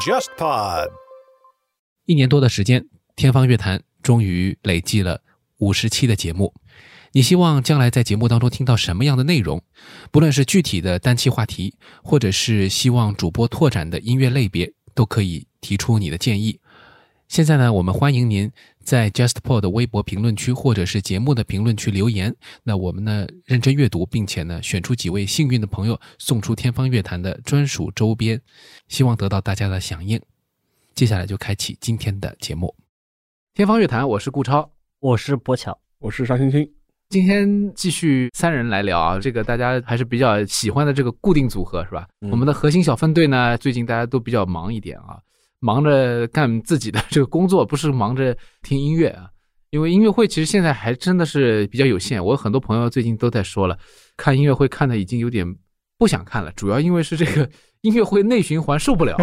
JustPod。一年多的时间，天方乐坛终于累计了五十期的节目。你希望将来在节目当中听到什么样的内容？不论是具体的单期话题，或者是希望主播拓展的音乐类别，都可以提出你的建议。现在呢，我们欢迎您在 JustPod 的微博评论区或者是节目的评论区留言。那我们呢认真阅读，并且呢选出几位幸运的朋友，送出天方乐坛的专属周边，希望得到大家的响应。接下来就开启今天的节目。天方乐坛，我是顾超，我是博巧，我是沙青青。今天继续三人来聊啊，这个大家还是比较喜欢的这个固定组合是吧？嗯我们的核心小分队呢，最近大家都比较忙一点啊，忙着干自己的这个工作，不是忙着听音乐啊。因为音乐会其实现在还真的是比较有限，我有很多朋友最近都在说了，看音乐会看的已经有点不想看了，主要因为是这个音乐会内循环受不了。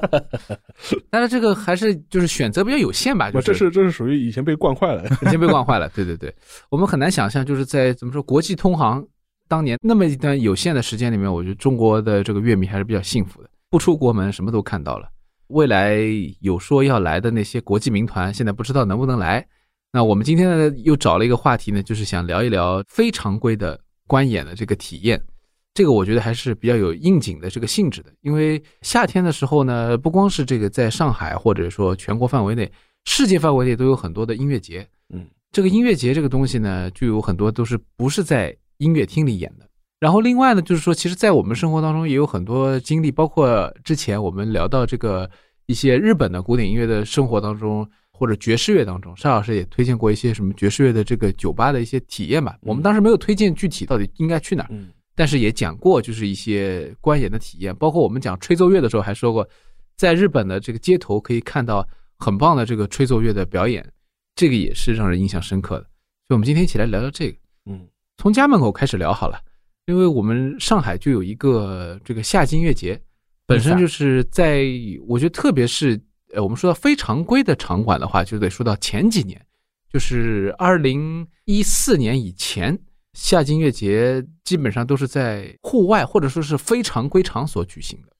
但是这个还是就是选择比较有限吧，就是，这是这是属于以前被惯坏了。已经被惯坏了。对对对，我们很难想象，就是在怎么说国际通航当年那么一段有限的时间里面，我觉得中国的这个乐迷还是比较幸福的，不出国门什么都看到了。未来有说要来的那些国际名团，现在不知道能不能来。那我们今天呢又找了一个话题呢，就是想聊一聊非常规的观演的这个体验。这个我觉得还是比较有应景的这个性质的，因为夏天的时候呢，不光是这个在上海或者说全国范围内，世界范围内都有很多的音乐节。嗯，这个音乐节这个东西呢，就有很多都是不是在音乐厅里演的。然后另外呢，就是说，其实，在我们生活当中也有很多经历，包括之前我们聊到这个一些日本的古典音乐的生活当中，或者爵士乐当中，沙老师也推荐过一些什么爵士乐的这个酒吧的一些体验吧。我们当时没有推荐具体到底应该去哪儿，嗯。但是也讲过，就是一些观演的体验，包括我们讲吹奏乐的时候还说过，在日本的这个街头可以看到很棒的这个吹奏乐的表演，这个也是让人印象深刻的。所以，我们今天一起来聊聊这个，嗯。从家门口开始聊好了，因为我们上海就有一个这个夏季音乐节，本身就是在我觉得特别是呃，我们说到非常规的场馆的话，就得说到前几年，就是二零一四年以前。夏季音乐节基本上都是在户外或者说是非常规场所举行的。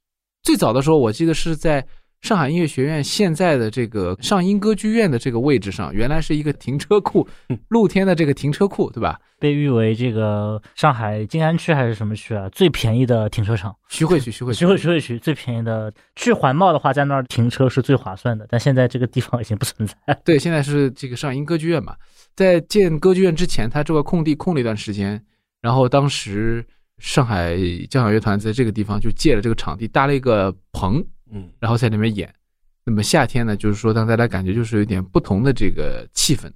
最早的时候，我记得是在上海音乐学院现在的这个上音歌剧院的这个位置上，原来是一个停车库，露天的这个停车库，对吧？被誉为这个上海静安区还是什么区啊？最便宜的停车场，徐汇区，徐汇区，徐汇徐汇区最便宜的。去环贸的话，在那儿停车是最划算的，但现在这个地方已经不存在。对，现在是这个上音歌剧院嘛，在建歌剧院之前，它这块空地空了一段时间，然后当时上海交响乐团在这个地方就借了这个场地，搭了一个棚，嗯然后在里面演。那么夏天呢，就是说让大家感觉就是有点不同的这个气氛，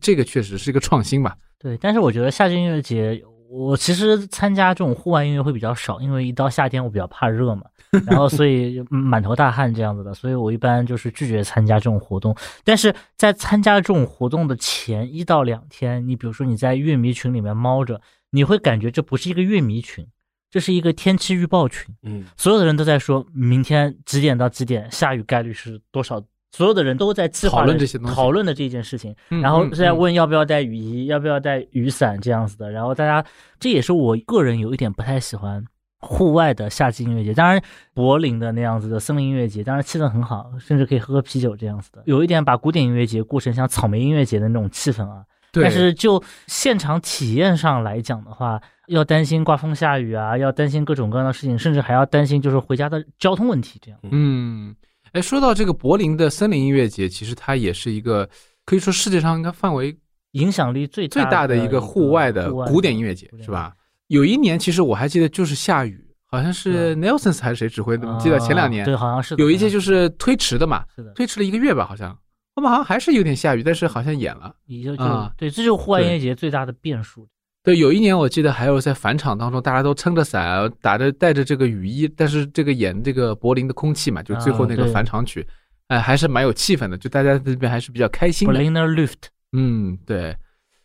这个确实是一个创新吧。对，但是我觉得夏季音乐节，我其实参加这种户外音乐会比较少，因为一到夏天我比较怕热嘛，然后所以满头大汗这样子的，所以我一般就是拒绝参加这种活动。但是在参加这种活动的前一到两天，你比如说你在乐迷群里面猫着，你会感觉这不是一个乐迷群，这是一个天气预报群。嗯所有的人都在说明天几点到几点下雨概率是多少，所有的人都在计划讨论这些东西讨论的这件事情，嗯然后是在嗯问要不要带雨衣，要不要带雨伞这样子的。然后大家，这也是我个人有一点不太喜欢户外的夏季音乐节。当然，柏林的那样子的森林音乐节，当然气氛很好，甚至可以喝喝啤酒这样子的。有一点把古典音乐节过成像草莓音乐节的那种气氛啊。对，但是就现场体验上来讲的话，要担心刮风下雨啊，要担心各种各样的事情，甚至还要担心就是回家的交通问题这样。嗯，哎，说到这个柏林的森林音乐节，其实它也是一个可以说世界上应该范围影响力最最大的的一个户外的古典音乐节是吧？有一年其实我还记得就是下雨，好像是 Nelsons 还是谁指挥的，我记得前两年啊对，好像是有一届就是推迟的嘛，是的，推迟了一个月吧，好像后面好像还是有点下雨，但是好像演了。也就就、啊对，这就是户外音乐节最大的变数。对，有一年我记得还有在返场当中，大家都撑着伞，打着带着这个雨衣，但是这个演这个柏林的空气嘛，就最后那个返场曲，哎，还是蛮有气氛的，就大家这边还是比较开心的。Berliner Luft，嗯，对。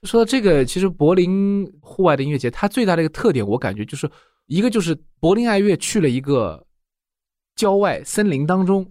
说到这个，其实柏林户外的音乐节，它最大的一个特点，我感觉就是一个就是柏林爱乐去了一个郊外森林当中，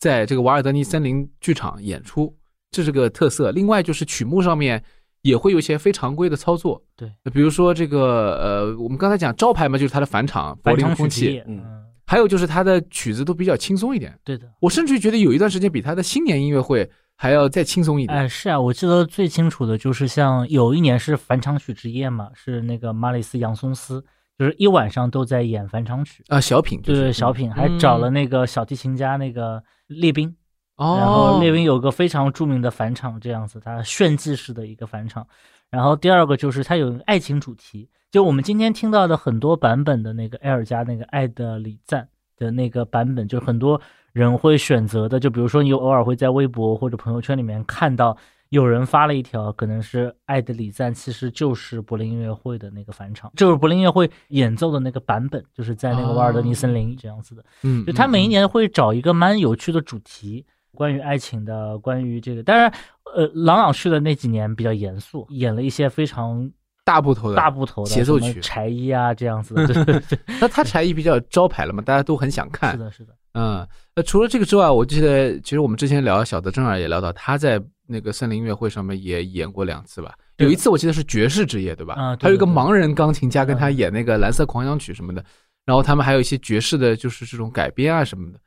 在这个瓦尔德尼森林剧场演出，这是个特色。另外就是曲目上面也会有一些非常规的操作。对，比如说这个呃，我们刚才讲招牌嘛，就是它的返场柏林空气，嗯嗯，还有就是它的曲子都比较轻松一点。对的。我甚至觉得有一段时间比他的新年音乐会还要再轻松一点。哎，是啊，我记得最清楚的就是像有一年是返场曲之夜嘛，是那个马里斯杨松斯，就是一晚上都在演返场曲，啊，小品就是对小品，还找了那个小提琴家那个列宾，哦，然后那边有个非常著名的返场，这样子，它炫技式的一个返场。然后第二个就是它有一个爱情主题，就我们今天听到的很多版本的那个埃尔加那个《爱的礼赞》的那个版本，就是很多人会选择的。就比如说，你偶尔会在微博或者朋友圈里面看到有人发了一条，可能是《爱的礼赞》，其实就是柏林音乐会的那个返场，就是柏林音乐会演奏的那个版本，就是在那个瓦尔德尼森林这样子的。嗯，就他每一嗯年会找一个蛮有趣的主题，关于爱情的，关于这个。当然，呃，郎朗去的那几年比较严肃，演了一些非常大部头的大部头的协奏曲柴一啊这样子。对对对，那他柴艺比较招牌了嘛，大家都很想看是。的，是的，嗯，那除了这个之外，我记得其实我们之前聊小德正儿也聊到，他在那个森林音乐会上面也演过两次吧。有一次我记得是爵士之夜，对吧？啊对还有一个盲人钢琴家跟他嗯演那个蓝色狂想曲什么的，然后他们还有一些爵士的，就是这种改编啊什么的。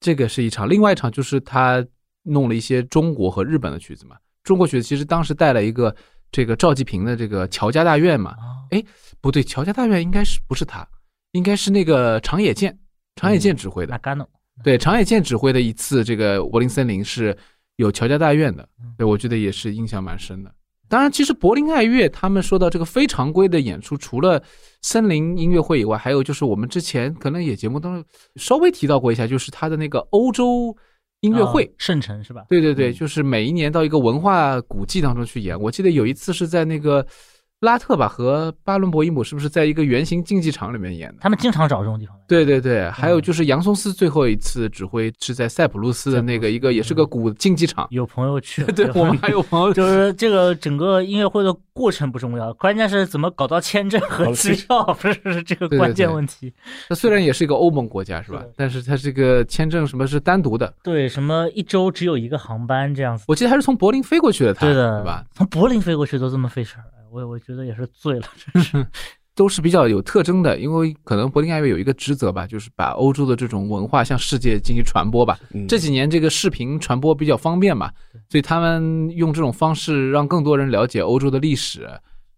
这个是一场，另外一场就是他弄了一些中国和日本的曲子嘛。中国曲子其实当时带了一个这个赵季平的这个乔家大院嘛，哎，不对，乔家大院应该是不是他，应该是那个长野健，长野健指挥的。对，长野健指挥的一次这个柏林森林是有乔家大院的嗯，对我觉得也是印象蛮深的。当然，其实柏林爱乐他们说到这个非常规的演出，除了森林音乐会以外，还有就是我们之前可能也节目当中稍微提到过一下，就是他的那个欧洲音乐会啊。圣城是吧？对对对，嗯就是每一年到一个文化古迹当中去演。我记得有一次是在那个拉特吧和巴伦博伊姆，是不是在一个圆形竞技场里面演的？他们经常找这种地方。对对对，还有就是杨松斯最后一次指挥是在塞浦路斯的那个一个也是个古竞技场。有朋友去，对我们还有朋友 就是这个整个音乐会的过程不重要，关键是怎么搞到签证和机票，不是是这个关键问题。它虽然也是一个欧盟国家是吧？但是它这个签证什么是单独的，对，什么一周只有一个航班这样子。我记得还是从柏林飞过去的，它对的，对吧？？从柏林飞过去都这么费事儿，我我觉得也是醉了，真是。都是比较有特征的，因为可能柏林爱乐有一个职责吧，就是把欧洲的这种文化向世界进行传播吧。嗯这几年这个视频传播比较方便嘛，所以他们用这种方式让更多人了解欧洲的历史。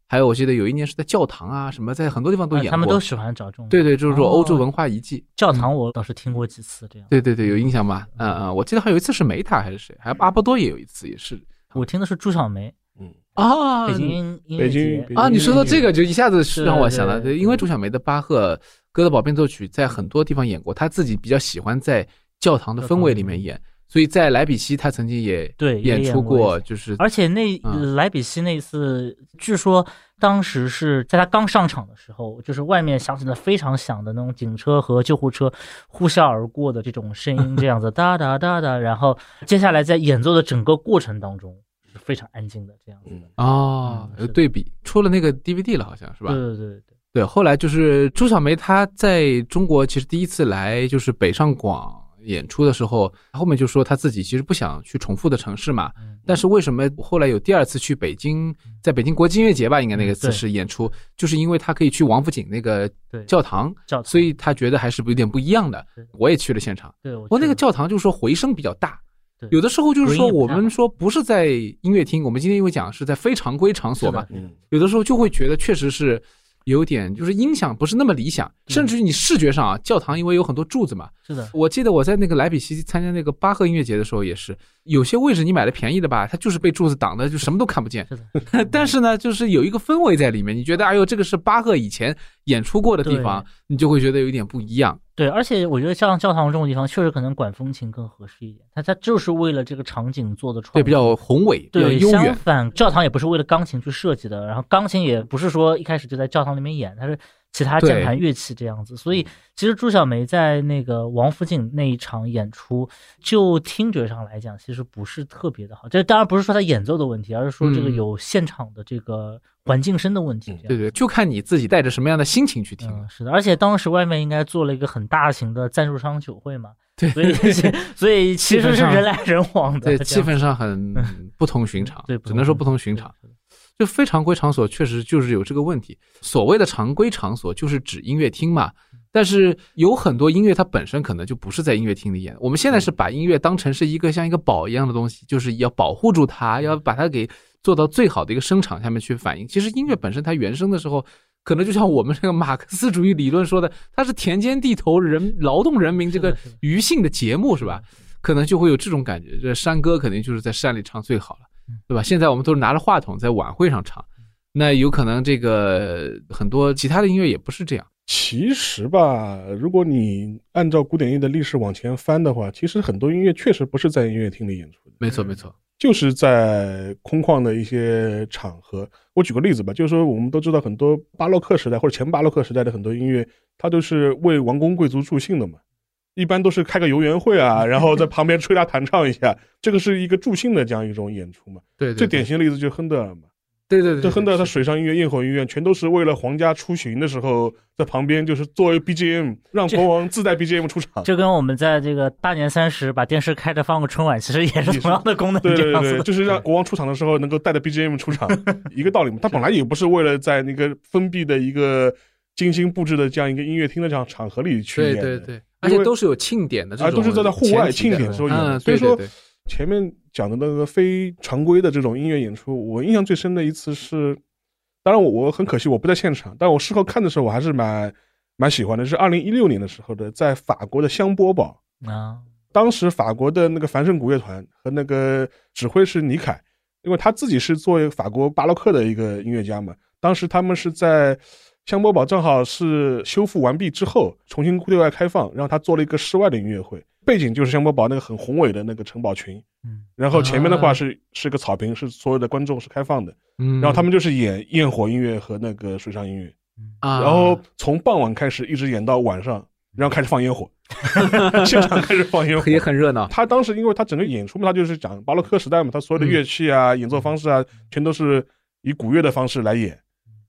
还有，我记得有一年是在教堂啊什么，在很多地方都演过。啊他们都喜欢找这种。对对，就是说哦欧洲文化遗迹。教堂，我倒是听过几次这样。对对对，有印象吧？嗯嗯，我记得还有一次是梅塔还是谁，还有阿波多也有一次也是我听的是朱小梅，嗯，啊北京音乐北京。啊，你说到这个，就一下子是让我想到，因为朱小梅的巴赫《哥德堡变奏曲》在很多地方演过，她自己比较喜欢在教堂的氛围里面。演，所以在莱比锡他曾经也对演出过，就是而且那嗯。莱比锡那次，据说当时是在他刚上场的时候，就是外面响起了非常响的那种警车和救护车呼啸而过的这种声音，这样子哒哒哒哒，然后接下来在演奏的整个过程当中是非常安静的这样子的。嗯，哦有对比，出了那个 DVD 了，好像是吧？对对对对，对，后来就是朱小梅她在中国其实第一次来就是北上广演出的时候，后面就说她自己其实不想去重复的城市嘛，嗯但是为什么后来有第二次去北京，在北京国际音乐节吧，应该那个次对是演出，就是因为他可以去王府井那个教堂，所以他觉得还是有点不一样的对。我也去了现场，对我我那个教堂就是说回声比较大对，有的时候就是说我们说不是在音乐厅，我们今天因为讲是在非常规场所嘛有的时候就会觉得确实是有点就是音响不是那么理想，甚至于你视觉上啊，教堂因为有很多柱子嘛，是的，我记得我在那个莱比锡参加那个巴赫音乐节的时候也是，有些位置你买的便宜的吧，它就是被柱子挡的，就什么都看不见。是的，但是呢，就是有一个氛围在里面，你觉得哎呦，这个是巴赫以前演出过的地方，你就会觉得有点不一样。对，而且我觉得像教堂这种地方，确实可能管风琴更合适一点。它它就是为了这个场景做的创对，作，比较宏伟，对。相悠远。反，教堂也不是为了钢琴去设计的，然后钢琴也不是说一开始就在教堂里面演，它是其他键盘乐器这样子。所以其实朱小梅在那个王府井那一场演出，就听觉上来讲，其实不是特别的好。这当然不是说她演奏的问题，而是说这个嗯有现场的这个环境声的问题。对对，就看你自己带着什么样的心情去听。嗯，是的，而且当时外面应该做了一个很大型的赞助商酒会嘛，对所以所以其实 是人来人往的，对，气氛上很不同寻常，对，只能说不同寻常。。就非常规场所确实就是有这个问题。所谓的常规场所就是指音乐厅嘛，但是有很多音乐它本身可能就不是在音乐厅里演。我们现在是把音乐当成是一个像一个宝一样的东西，就是要保护住它，要把它给做到最好的一个声场下面去反映。其实音乐本身它原声的时候，可能就像我们这个马克思主义理论说的，它是田间地头人劳动人民这个余性的节目是吧？可能就会有这种感觉。这山歌肯定就是在山里唱最好了，对吧？现在我们都是拿着话筒在晚会上唱，那有可能这个很多其他的音乐也不是这样。其实吧，如果你按照古典音乐的历史往前翻的话，其实很多音乐确实不是在音乐厅里演出的，没错，没错。就是在空旷的一些场合。我举个例子吧，就是说我们都知道很多巴洛克时代或者前巴洛克时代的很多音乐，它都是为王公贵族助兴的嘛。一般都是开个游园会啊，然后在旁边吹拉弹唱一下，这个是一个助兴的这样一种演出嘛。对对，最典型的例子就是亨德尔嘛。对对对，这亨德尔他水上音乐、焰火音乐，全都是为了皇家出巡的时候，在旁边就是作为 BGM，让国王自带 BGM 出场。就跟我们在这个大年三十把电视开着放个春晚，其实也是同样的功能，对对对。就是让国王出场的时候能够带着 BGM 出场，一个道理嘛。他本来也不是为了在那个封闭的一个精心布置的这样一个音乐厅的这样场合里去演，对对对，而且都是有庆典的这啊，种，都是在户外庆典的时候演的。嗯，所以说前面讲的那个非常规的这种音乐演出，我印象最深的一次是，当然我我很可惜我不在现场，但我事后看的时候我还是蛮蛮喜欢的，是二零一六年的时候的，在法国的香波堡。啊，当时法国的那个凡盛古乐团和那个指挥是尼凯，因为他自己是作为法国巴洛克的一个音乐家嘛。当时他们是在香波堡正好是修复完毕之后，重新对外开放，然后他做了一个室外的音乐会，背景就是香波堡那个很宏伟的那个城堡群，嗯，然后前面的话啊是是个草坪，是所有的观众是开放的，嗯，然后他们就是演焰火音乐和那个水上音乐，啊，然后从傍晚开始一直演到晚上，然后开始放烟火，现场开始放烟火，也很热闹，他当时因为他整个演出嘛，他就是讲巴洛克时代嘛，他所有的乐器啊、演奏方式啊，全都是以古乐的方式来演，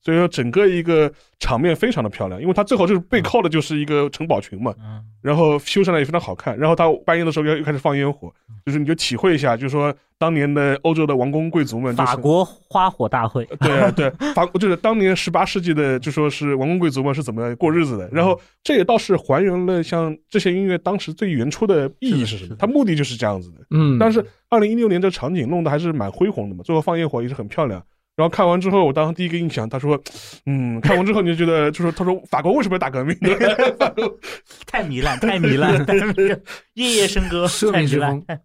所以说整个一个场面非常的漂亮。因为它最后就是背靠的就是一个城堡群嘛，嗯，然后修缮的也非常好看。然后它半夜的时候又又开始放烟火，就是你就体会一下，就是说当年的欧洲的王公贵族们、就是，法国花火大会，对对，法 就是当年十八世纪的，就说是王公贵族们是怎么过日子的。然后这也倒是还原了像这些音乐当时最原初的意义是什么它目的就是这样子的。嗯，但是二零一六年这场景弄得还是蛮恢宏的嘛，最后放烟火也是很漂亮。然后看完之后，我当时第一个印象，他说，嗯，看完之后你就觉得，就说他说法国为什么要打革命？太糜烂，太糜烂，太糜烂夜夜笙歌，奢太糜烂靡之风。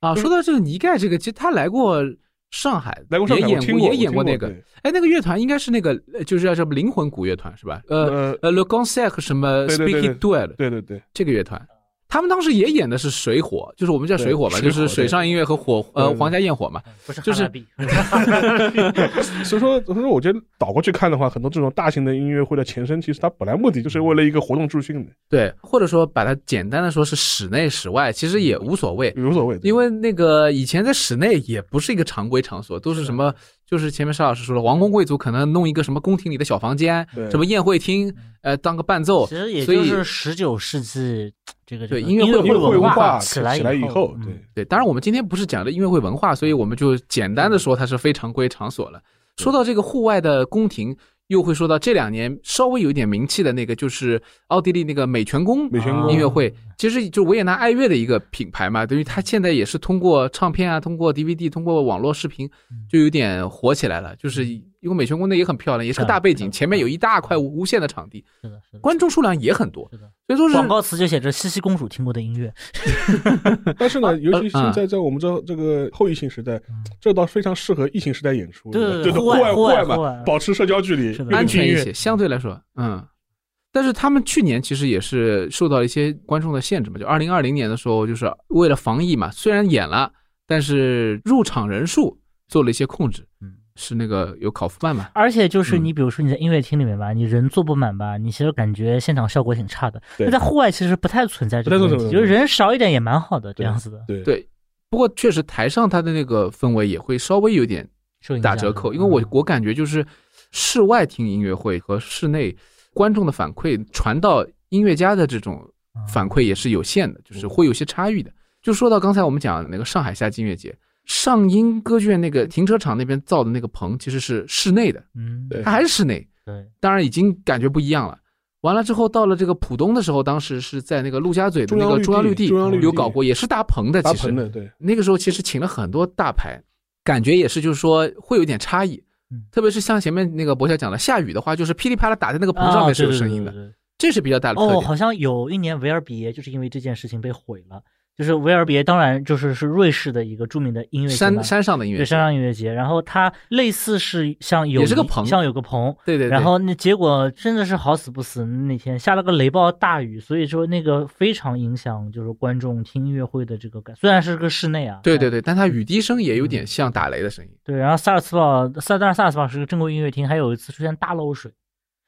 啊，说到这个尼盖这个，其实他来过上海，来过上海，也演过，过，也演过那个。对哎，那个乐团应该是那个，呃就是叫什么灵魂古乐团是吧？呃呃，呃，Le Concert 什么对对对 Speaking Duel 对对对，这个乐团，他们当时也演的是水火，就是我们叫水火吧，就是水上音乐和火呃皇家焰火嘛。不是就是 所以说，所以说，我觉得倒过去看的话，很多这种大型的音乐会的前身，其实它本来目的就是为了一个活动助兴的，对，或者说把它简单的说是室内室外，其实也无所谓。无所谓。因为那个以前在室内也不是一个常规场所，都是什么，就是前面邵老师说了，王公贵族可能弄一个什么宫廷里的小房间，什么宴会厅，呃，当个伴奏其，实也所以就是十九世纪这个对这个音音乐会文文化起来以后，，嗯对，对，当然我们今天不是讲的音乐会文化，所以我们就简单的说它是非常规场所了。说到这个户外的宫廷，又会说到这两年稍微有一点名气的那个，就是奥地利那个美泉宫美泉宫。音乐会，其实就维也纳爱乐的一个品牌嘛，等于它现在也是通过唱片啊，通过 DVD，通过网络视频，就有点火起来了。就是因为美泉宫内也很漂亮，也是个大背景，前面有一大块无无限的场地，是的，是的，观众数量也很多，是的。所以说是广告词就写着西西公主听过的音乐，但是呢，尤其啊现在在我们这这个后疫情时代，这倒非常适合疫情时代演出，对对对对户外户户外嘛保持社交距离安全一些，相对来说，嗯。但是他们去年其实也是受到一些观众的限制嘛，就二零二零年的时候，就是为了防疫嘛，虽然演了，但是入场人数做了一些控制，嗯，是那个有考夫办嘛，而且就是嗯。你比如说你在音乐厅里面吧，你人坐不满吧，你其实感觉现场效果挺差的。对。那在户外其实不太存在这个问题，就是人少一点也蛮好的这样子的，对。对。不过确实台上它的那个氛围也会稍微有点打折扣，因为我嗯。我感觉就是室外听音乐会和室内观众的反馈传到音乐家的这种嗯。反馈也是有限的，就是会有些差异的。就说到刚才我们讲的那个上海夏季音乐节，上音歌剧院那个停车场那边造的那个棚其实是室内的，嗯，对它还是室内，对，当然已经感觉不一样了。完了之后，到了这个浦东的时候，当时是在那个陆家嘴的那个中中央绿地地中央绿地有搞过，也是搭棚的。其实搭棚的，对，那个时候其实请了很多大牌，感觉也是就是说会有点差异嗯。特别是像前面那个博小讲的，下雨的话，就是噼里啪啦打在那个棚上面是有声音的，啊对对对对这是比较大的特哦，好像有一年维尔比耶就是因为这件事情被毁了。就是维尔别，当然就是是瑞士的一个著名的音乐节嘛山山上的音乐节，对山上音乐节，然后它类似是像有也是个棚像有个棚，对对对。然后那结果真的是好死不死，那天下了个雷暴大雨，所以说那个非常影响就是观众听音乐会的这个感。虽然是个室内啊，对对对，但它雨滴声也有点像打雷的声音。对。然后萨尔茨堡，萨当然萨尔茨堡是个正规音乐厅，还有一次出现大漏水，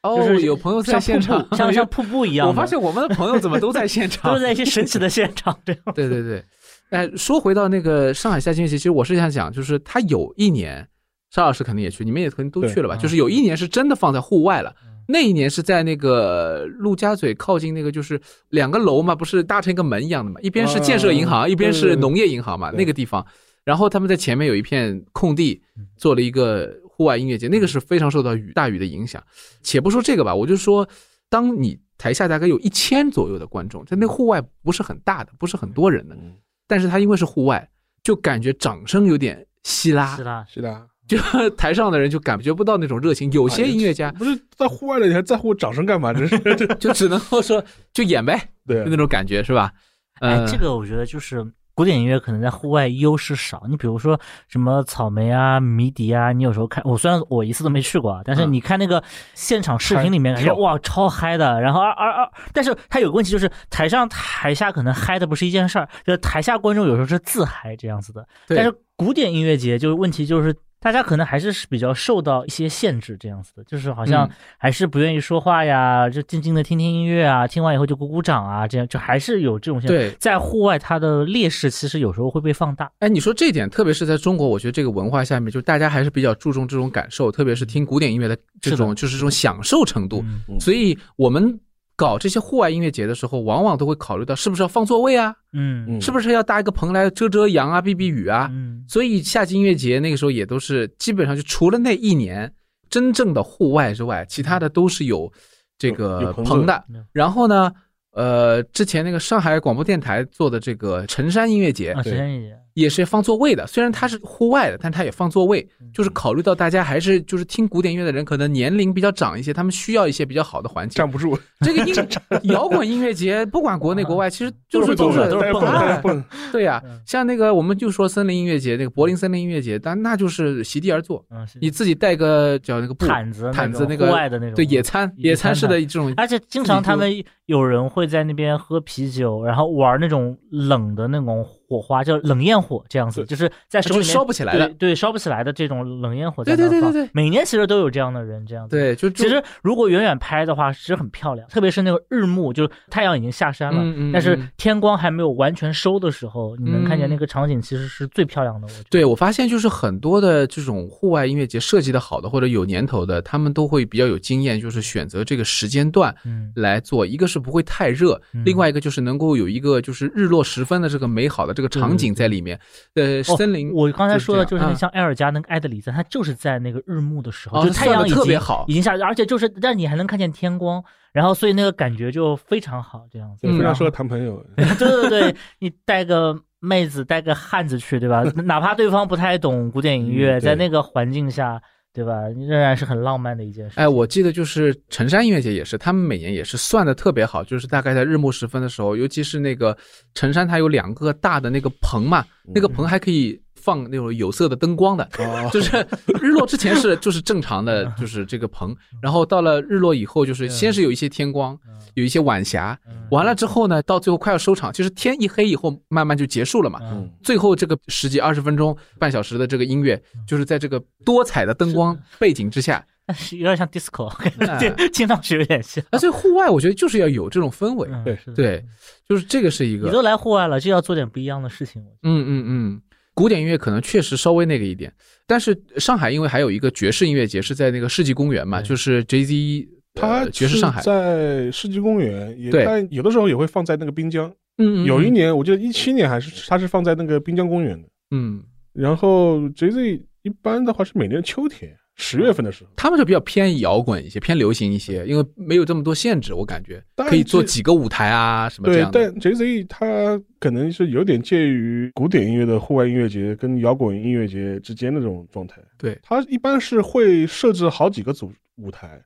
哦就是有朋友在现场像像瀑布一样。我发现我们的朋友怎么都在现场，都是在一些神奇的现场，这样。对对对，哎，说回到那个上海夏季音乐节，其实我是想讲，就是他有一年，邵老师肯定也去，你们也肯定都去了吧？就是有一年是真的放在户外了嗯，那一年是在那个陆家嘴靠近那个就是两个楼嘛，不是搭成一个门一样的嘛，一边是建设银行，哦一边是农业银行嘛，那个地方。然后他们在前面有一片空地，做了一个户外音乐节，那个是非常受到雨大雨的影响。且不说这个吧，我就说，当你台下大概有一千左右的观众，在那户外不是很大的，不是很多人的，嗯，但是他因为是户外，就感觉掌声有点稀拉稀拉，稀拉。就台上的人就感觉不到那种热情。有些音乐家不是在户外的，你还在乎掌声干嘛？真是，就只能够说就演呗，对就那种感觉是吧？呃，，哎这个我觉得就是古典音乐可能在户外优势少。你比如说什么草莓啊、迷笛啊，你有时候看，我虽然我一次都没去过啊，但是嗯你看那个现场视频里面，感觉跳哇超嗨的。然后二二二，但是它有个问题就是台上台下可能嗨的不是一件事儿，就是台下观众有时候是自嗨这样子的。但是古典音乐节就是问题就是。大家可能还是比较受到一些限制，这样子的，就是好像嗯还是不愿意说话呀，就静静的听听音乐啊，听完以后就鼓鼓掌啊，这样就还是有这种现象。对，在户外，它的劣势其实有时候会被放大。哎，你说这点，特别是在中国，我觉得这个文化下面，就大家还是比较注重这种感受，特别是听古典音乐的这种，是就是这种享受程度。所以我们搞这些户外音乐节的时候，往往都会考虑到是不是要放座位啊，嗯嗯是不是要搭一个棚来遮遮阳啊、避避雨啊。嗯所以夏季音乐节那个时候也都是基本上就除了那一年真正的户外之外，其他的都是有这个棚的嗯。然后呢，呃，之前那个上海广播电台做的这个辰山音乐节啊，对时间一节，也是放座位的，虽然它是户外的，但它也放座位，嗯就是考虑到大家还是就是听古典音乐的人可能年龄比较长一些，他们需要一些比较好的环境。站不住，这个音 摇滚音乐节，不管国内国外，其实就是都是都是蹦的蹦蹦，对呀、嗯像那个我们就说森林音乐节，那个柏林森林音乐节，但那就是席地而坐，嗯，你自己带个叫那个布毯子毯子那个户外的那种，对野餐野餐式的这种，而且经常他们有人会会在那边喝啤酒，然后玩那种冷的那种火花，叫冷焰火这样子，就是在手里面烧不起来的对，烧不起来的这种冷焰火在对那放。对对对对每年其实都有这样的人这样子。对，就就其实如果远远拍的话，其实很漂亮，特别是那个日暮，就是太阳已经下山了，嗯嗯但是嗯天光还没有完全收的时候，你能看见嗯那个场景其实是最漂亮的。我觉得，对我发现就是很多的这种户外音乐节设计的好的或者有年头的，他们都会比较有经验，就是选择这个时间段嗯，来做，一个是不会太热，嗯另外一个就是能够有一个就是日落时分的这个美好的这个场景在里面。呃，哦森林，我刚才说的就是那像埃尔加那个埃德里森，它就是在那个日暮的时候，哦就太阳已经算得特别好已经下，而且就是但你还能看见天光，然后所以那个感觉就非常好，这样子。嗯非常适合谈朋友。对对对，你带个妹子带个汉子去，对吧？哪怕对方不太懂古典音乐，嗯在那个环境下，对吧？仍然是很浪漫的一件事情。哎，我记得就是陈山音乐节也是，他们每年也是算的特别好，就是大概在日暮时分的时候，尤其是那个陈山，它有两个大的那个棚嘛，那个棚还可以放那种有色的灯光的，哦 就是日落之前是就是正常的，就是这个棚，然后到了日落以后，就是先是有一些天光，嗯有一些晚霞，嗯完了之后呢，到最后快要收场，就是天一黑以后，慢慢就结束了嘛。嗯最后这个十几二十分钟、半小时的这个音乐，就是在这个多彩的灯光背景之下，有点像 disco，哎对，听上去有点像。所以户外我觉得就是要有这种氛围，对嗯是对，就是这个是一个，你都来户外了，就要做点不一样的事情。嗯嗯嗯。古典音乐可能确实稍微那个一点，但是上海因为还有一个爵士音乐节是在那个世纪公园嘛，对。就是 Jay Z 它呃爵士上海，在世纪公园，也对。但有的时候也会放在那个滨江。嗯嗯，有一年我记得一七年还是它是放在那个滨江公园的，嗯。然后 Jay Z 一般的话是每年秋天十月份的时候，他们就比较偏摇滚一些，偏流行一些，因为没有这么多限制，我感觉可以做几个舞台啊，什么这，样的。但 Jay Z 他可能是有点介于古典音乐的户外音乐节跟摇滚音乐节之间的这种状态。对他一般是会设置好几个组舞台，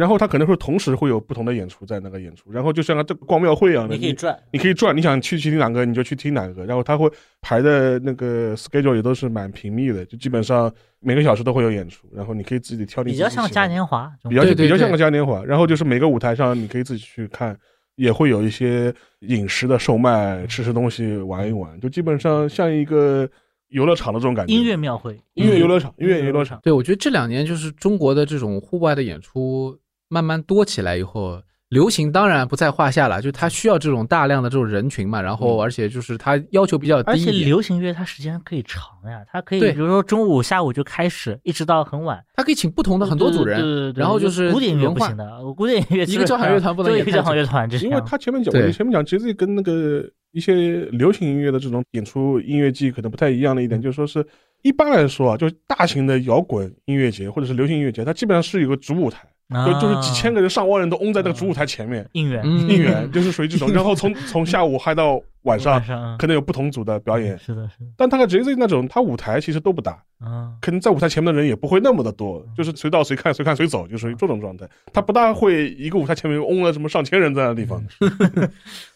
然后他可能会同时会有不同的演出在那个演出，然后就像这个逛庙会一样的，你可以转，你可以转，你想去去听哪个你就去听哪个，然后他会排的那个 schedule 也都是蛮频密的，就基本上每个小时都会有演出，然后你可以自己挑你比较像嘉年华，比较对对对。比较像个嘉年华，然后就是每个舞台上你可以自己去看，也会有一些饮食的售卖，吃吃东西，玩一玩，就基本上像一个游乐场的这种感觉。音乐庙会，音乐游乐场，音乐游乐场。对，我觉得这两年就是中国的这种户外的演出慢慢多起来以后，流行当然不在话下了，就它需要这种大量的这种人群嘛，然后嗯。而且就是它要求比较而且低一点，流行乐它时间可以长呀，它可以比如说中午、下午就开始，一直到很晚。它可以请不同的很多组人，对对对对对然后就是古典音乐不行的，古典音乐一个交响乐团不能就一个交响乐团因为。他前面讲，前面讲，其实跟那个一些流行音乐的这种演出音乐季可能不太一样的一点，就是说是一般来说啊，就是大型的摇滚音乐节或者是流行音乐节，它基本上是有个主舞台，就就是几千个个人、上万人都拥在那个主舞台前面，应援嗯应援就是属于这种，然后从从下午嗨到晚上，可能有不同组的表演。是的，是的，但他跟 Jay Z 那种，他舞台其实都不大，嗯，可能在舞台前面的人也不会那么的多，就是随到随看，随看随走，就属于这种状态。他不大会一个舞台前面嗡了什么上千人在那地方。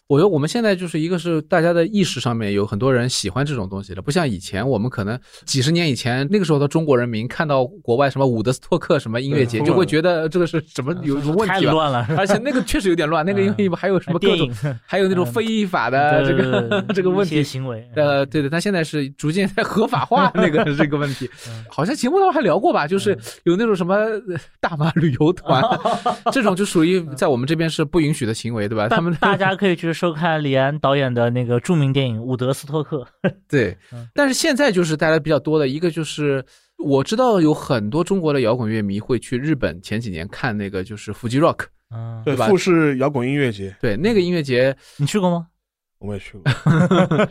我觉得我们现在就是一个是大家的意识上面有很多人喜欢这种东西了，不像以前我们可能几十年以前那个时候的中国人民看到国外什么伍德斯托克什么音乐节，就会觉得这个是什么有什么问题吧？太乱了，而且那个确实有点乱，那个因为还有什么各种电影，还有那种非法的这对对个对 这个问题。行为，呃，对的，他现在是逐渐在合法化那个 这个问题嗯，好像节目当中还聊过吧，就是有那种什么呃大马旅游团，这种就属于在我们这边是不允许的行为，对吧？他们大家可以去收看李安导演的那个著名电影《伍德斯托克》。对嗯，但是现在就是大家比较多的一个就是。我知道有很多中国的摇滚乐迷会去日本，前几年看那个就是 Fuji Rock，嗯，对，吧富士摇滚音乐节对那个音乐节，你去过吗？我们也去过。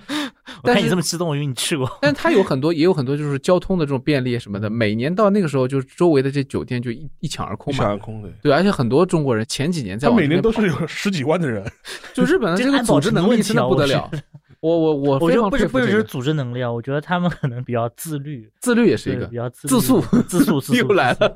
我看但是你这么激动，我以为你去过。但它有很多也有很多就是交通的这种便利什么的，每年到那个时候，就是周围的这酒店就一一抢而空嘛。抢而空的，对，而且很多中国人前几年在他每年都是有十几万的人。就日本的这个组织能力真的不得了。我我我我觉得不不只是组织能力啊，我觉得他们可能比较自律，自律也是一个比较自自诉自诉自 诉又来了。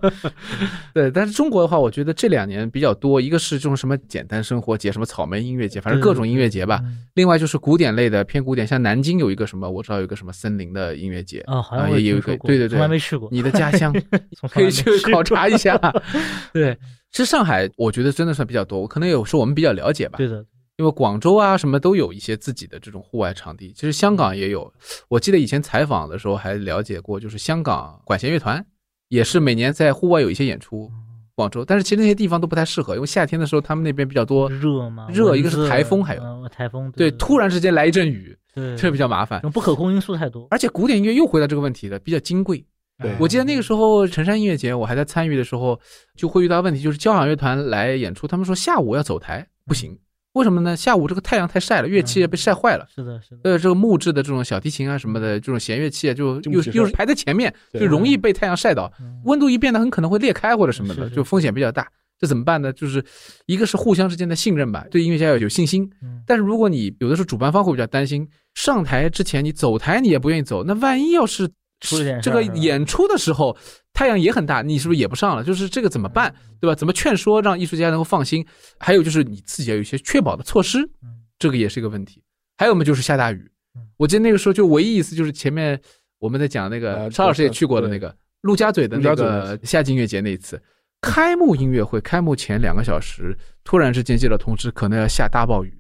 对，但是中国的话，我觉得这两年比较多，一个是这种什么简单生活节，什么草莓音乐节，反正各种音乐节吧。嗯另外就是古典类的，偏古典，像南京有一个什么，我知道有一个什么森林的音乐节，啊，好像也有一个对对对从来没去过。你的家乡 可以去考察一下。对，其实上海我觉得真的算比较多，我可能有时候我们比较了解吧。对的，因为广州啊什么都有一些自己的这种户外场地，其实香港也有。我记得以前采访的时候还了解过，就是香港管弦乐团也是每年在户外有一些演出。广州，但是其实那些地方都不太适合，因为夏天的时候他们那边比较多热嘛，热，一个是台风，还有嗯台风，对，突然之间来一阵雨，对这比较麻烦不可控因素太多。而且古典音乐又回到这个问题了，比较金贵。对我记得那个时候城山音乐节，我还在参与的时候，就会遇到问题，就是交响乐团来演出，他们说下午要走台，不行，为什么呢？下午这个太阳太晒了，乐器也被晒坏了。是的，是的，呃，这个木质的这种小提琴啊什么的，这种弦乐器啊，就又又是排在前面，就容易被太阳晒到，嗯温度一变呢，很可能会裂开或者什么的，就风险比较大。这怎么办呢？就是一个是互相之间的信任吧，对音乐家要有信心。嗯但是如果你有的时候主办方会比较担心，上台之前你走台你也不愿意走，那万一要是出了点这个演出的时候太阳也很大，你是不是也不上了？就是这个怎么办，对吧？怎么劝说让艺术家能够放心？还有就是你自己要有一些确保的措施嗯，这个也是一个问题。还有嘛，就是下大雨嗯。我记得那个时候就唯一一次就是前面我们在讲那个沙老师也去过的那个陆家嘴的那个夏季音乐节那一次。开幕音乐会开幕前两个小时，突然之间接到通知，可能要下大暴雨。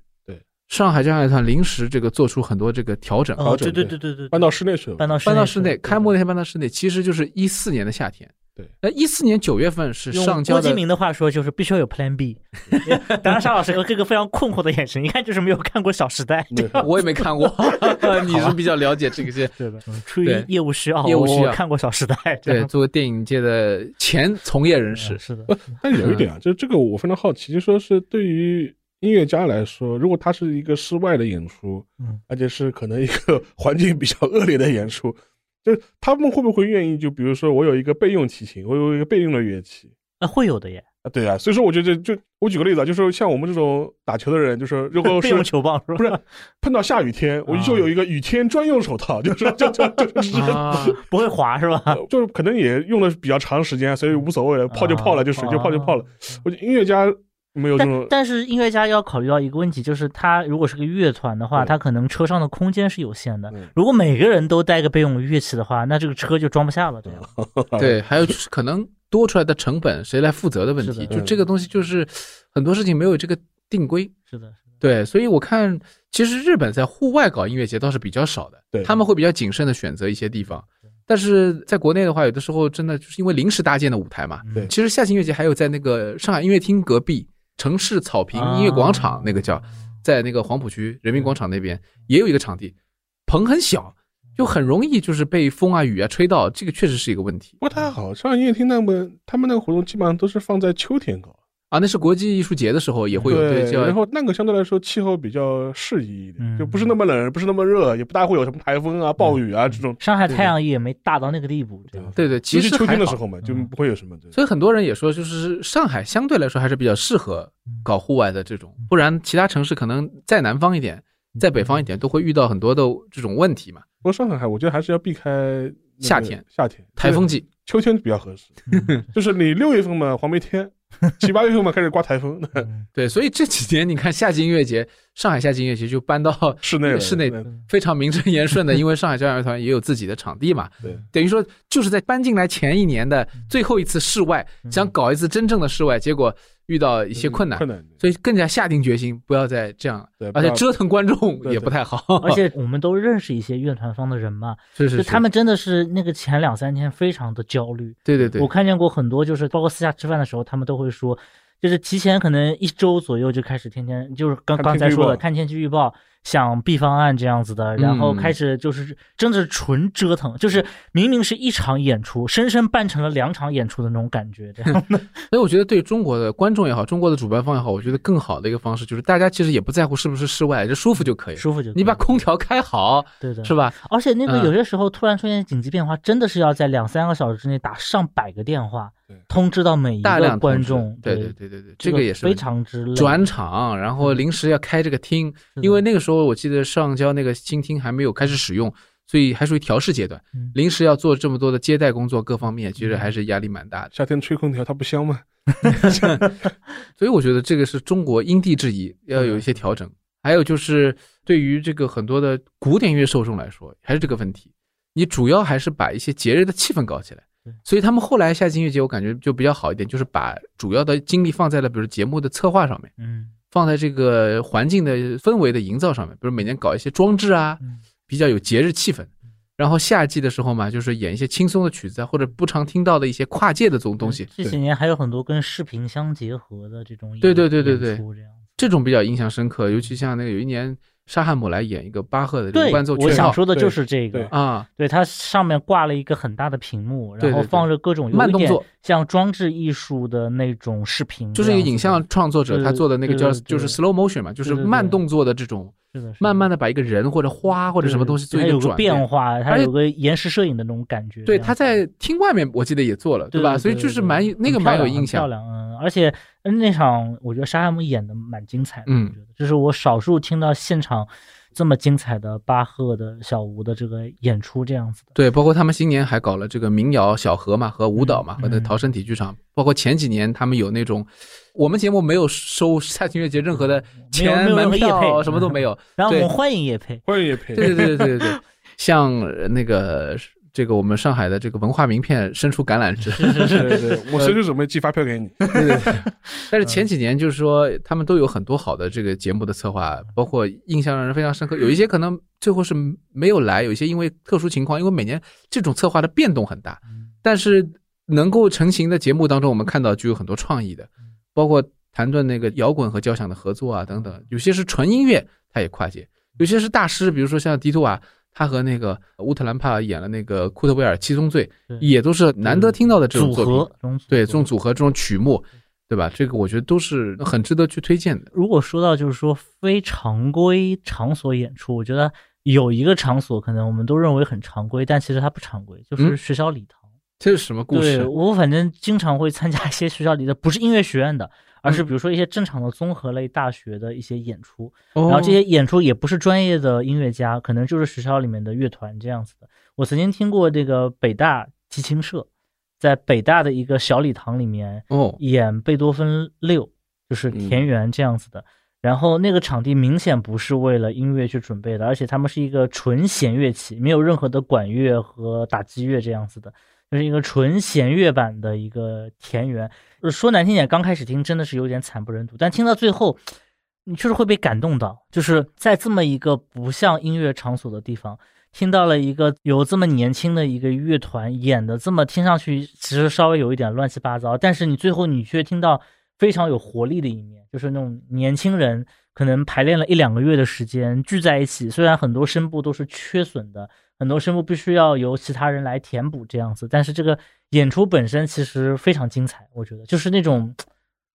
对，上海交响乐团临时这个做出很多这个调整，哦，整对对对。对对，搬到室内去了。搬到搬到室内，开幕那天搬到室内，其实就是一四年的夏天。对，那一四年九月份是上交的，郭敬明的话说，就是必须要有 Plan B。当然，沙老师和这个非常困惑的眼神，一看就是没有看过《小时代》。对我也没看过，你是比较了解这个些。对的，出于业务需要，业务需要。看过《小时代》对，作为电影界的前从业人士。嗯，是的，但有一点啊，就是这个我非常好奇，就说是对于音乐家来说，如果他是一个室外的演出，嗯，而且是可能一个 环境比较恶劣的演出，就是他们会不会愿意？就比如说，我有一个备用提琴，我有一个备用的乐器啊，会有的耶。啊，对啊，所以说我觉得就我举个例子啊，就是像我们这种打球的人，就是如果 是备用球棒是吧？不是碰到下雨天，我就有一个雨天专用手套，就是就就就 是啊，不会滑是吧？就是可能也用的比较长时间，所以无所谓了，泡就泡了，就水就泡就泡了。我觉得音乐家没有这种，但但是音乐家要考虑到一个问题，就是他如果是个乐团的话，对他可能车上的空间是有限的嗯。如果每个人都带个备用的乐器的话，那这个车就装不下了。这样对，还有就是可能多出来的成本谁来负责的问题，就这个东西就是很多事情没有这个定规。是的，对，所以我看其实日本在户外搞音乐节倒是比较少的，对他们会比较谨慎的选择一些地方。但是在国内的话，有的时候真的就是因为临时搭建的舞台嘛。嗯对其实夏季音乐节还有在那个上海音乐厅隔壁城市草坪音乐广场，那个叫在那个黄浦区人民广场那边也有一个场地，棚很小，就很容易就是被风啊雨啊吹到，这个确实是一个问题不太好。上海音乐厅那么他们那个活动基本上都是放在秋天搞，啊。那是国际艺术节的时候也会有对叫然后那个相对来说气候比较适宜一点，嗯就不是那么冷，不是那么热，也不大会有什么台风啊、暴雨啊这种。上海太阳也没大到那个地步。这样对对，其实秋天的时候嘛，就嗯不会有什么。所以很多人也说，就是上海相对来说还是比较适合搞户外的这种，不然其他城市可能在南方一点，在北方一点都会遇到很多的这种问题嘛。不过上海我觉得还是要避开夏天，夏天台风季，秋天比较合适。就是你六月份嘛黄梅天，七八月份嘛开始刮台风，嗯 对，所以这几年你看夏季音乐节，上海夏季音乐节就搬到 室内室内嗯非常名正言顺的，因为上海交响乐团也有自己的场地嘛，对，等于说就是在搬进来前一年的最后一次室外，想搞一次真正的室外，结果遇到一些困难，困难。所以更加下定决心不要再这样对，而且折腾观众也不太好，而且我们都认识一些乐团方的人嘛，是就是。他们真的是那个前两三天非常的焦虑。对对对。我，看见过很多，就是包括私下吃饭的时候，他们都会说，就是提前可能一周左右就开始天天就是刚刚才说的天气预报。看天气预报，想 B 方案这样子的，然后嗯开始就是真的是纯折腾，就是明明是一场演出，生生办成了两场演出的那种感觉，这样的。所以我觉得对中国的观众也好，中国的主办方也好，我觉得更好的一个方式就是大家其实也不在乎是不是室外，就舒服就可以了。舒服就可以你把空调开好，对的是吧？而且那个嗯有些时候突然出现紧急变化，真的是要在两三个小时之内打上百个电话对，通知到每一个观众。对对对对对对，这个也是非常之累转场，然后临时要开这个厅，因为那个时候我记得上交那个新厅还没有开始使用，所以还属于调试阶段嗯，临时要做这么多的接待工作，各方面其实还是压力蛮大的。夏天吹空调它不香吗？所以我觉得这个是中国因地制宜，要有一些调整。还有就是对于这个很多的古典乐受众来说，还是这个问题，你主要还是把一些节日的气氛搞起来。所以他们后来夏季音乐节，我感觉就比较好一点，就是把主要的精力放在了比如节目的策划上面，嗯放在这个环境的氛围的营造上面，比如每年搞一些装置啊，嗯比较有节日气氛。然后夏季的时候嘛，就是演一些轻松的曲子啊，或者不常听到的一些跨界的这种东西，这些年还有很多跟视频相结合的这种对对对对对这种比较印象深刻。尤其像那个有一年沙汉姆来演一个巴赫的这个伴奏曲，我想说的就是这个对，啊，对，它上面挂了一个很大的屏幕，然后放着各种有点慢动作，像装置艺术的那种视频，就是一个影像创作者他做的那个叫就是 slow motion 嘛，就是慢动作的这种，是的，慢慢的的把一个人或者花或者什么东西做一个转变。化，它有个延时摄影的那种感觉。对，他在厅外面我记得也做了，对吧？所以就是蛮对对。那个蛮有印象。漂。亮，嗯，而且嗯那场我觉得沙汉姆演的蛮精彩的，嗯我觉得这是我少数听到现场这么精彩的巴赫的小吴的这个演出这样子的。对，包括他们新年还搞了这个民谣小河嘛和舞蹈嘛，嗯和那个陶身体剧场，包括前几年他们有那种，我们节目没有收夏琴音乐节任何的钱门票，什么都没有。然后我们欢迎叶佩，欢迎也配。对对对对对对，像呃那个这个我们上海的这个文化名片伸出橄榄枝，对对，我随时准备寄发票给你。对 对对。但是前几年就是说，他们都有很多好的这个节目的策划，包括印象让人非常深刻。有一些可能最后是没有来，有一些因为特殊情况，因为每年这种策划的变动很大，但是能够成型的节目当中，我们看到具有很多创意的，包括谈论那个摇滚和交响的合作啊等等。有些是纯音乐，它也跨界；有些是大师，比如说像迪图瓦。他和那个乌特兰帕演了那个库特维尔《七宗罪》，也都是难得听到的这种组。合，对这种组合、这种曲目，对吧？这个我觉得都是很值得去推荐的。如果说到就是说非常规场所演出，我觉得有一个场所，可能我们都认为很常规，但其实它不常规，就是嗯学校礼堂。这是什么故对事？我反正经常会参加一些学校里的，不是音乐学院的，而是嗯比如说一些正常的综合类大学的一些演出。然然后这些演出也不是专业的音乐家，可能就是学校里面的乐团这样子的。我曾经听过这个北大提琴社，在北大的一个小礼堂里面哦，演贝多芬六，就是田园这样子的。然后那个场地明显不是为了音乐去准备的，而且他们是一个纯弦乐器，没有任何的管乐和打击乐这样子的，就是一个纯弦乐版的一个田园。说难听点，刚开始听真的是有点惨不忍睹，但听到最后，你确实会被感动到，就是在这么一个不像音乐场所的地方，听到了一个有这么年轻的一个乐团演的这么听上去其实稍微有一点乱七八糟，但是你最后你却听到非常有活力的一面，就是那种年轻人可能排练了一两个月的时间聚在一起，虽然很多声部都是缺损的，很多声部必须要由其他人来填补这样子，但是这个演出本身其实非常精彩，我觉得就是那种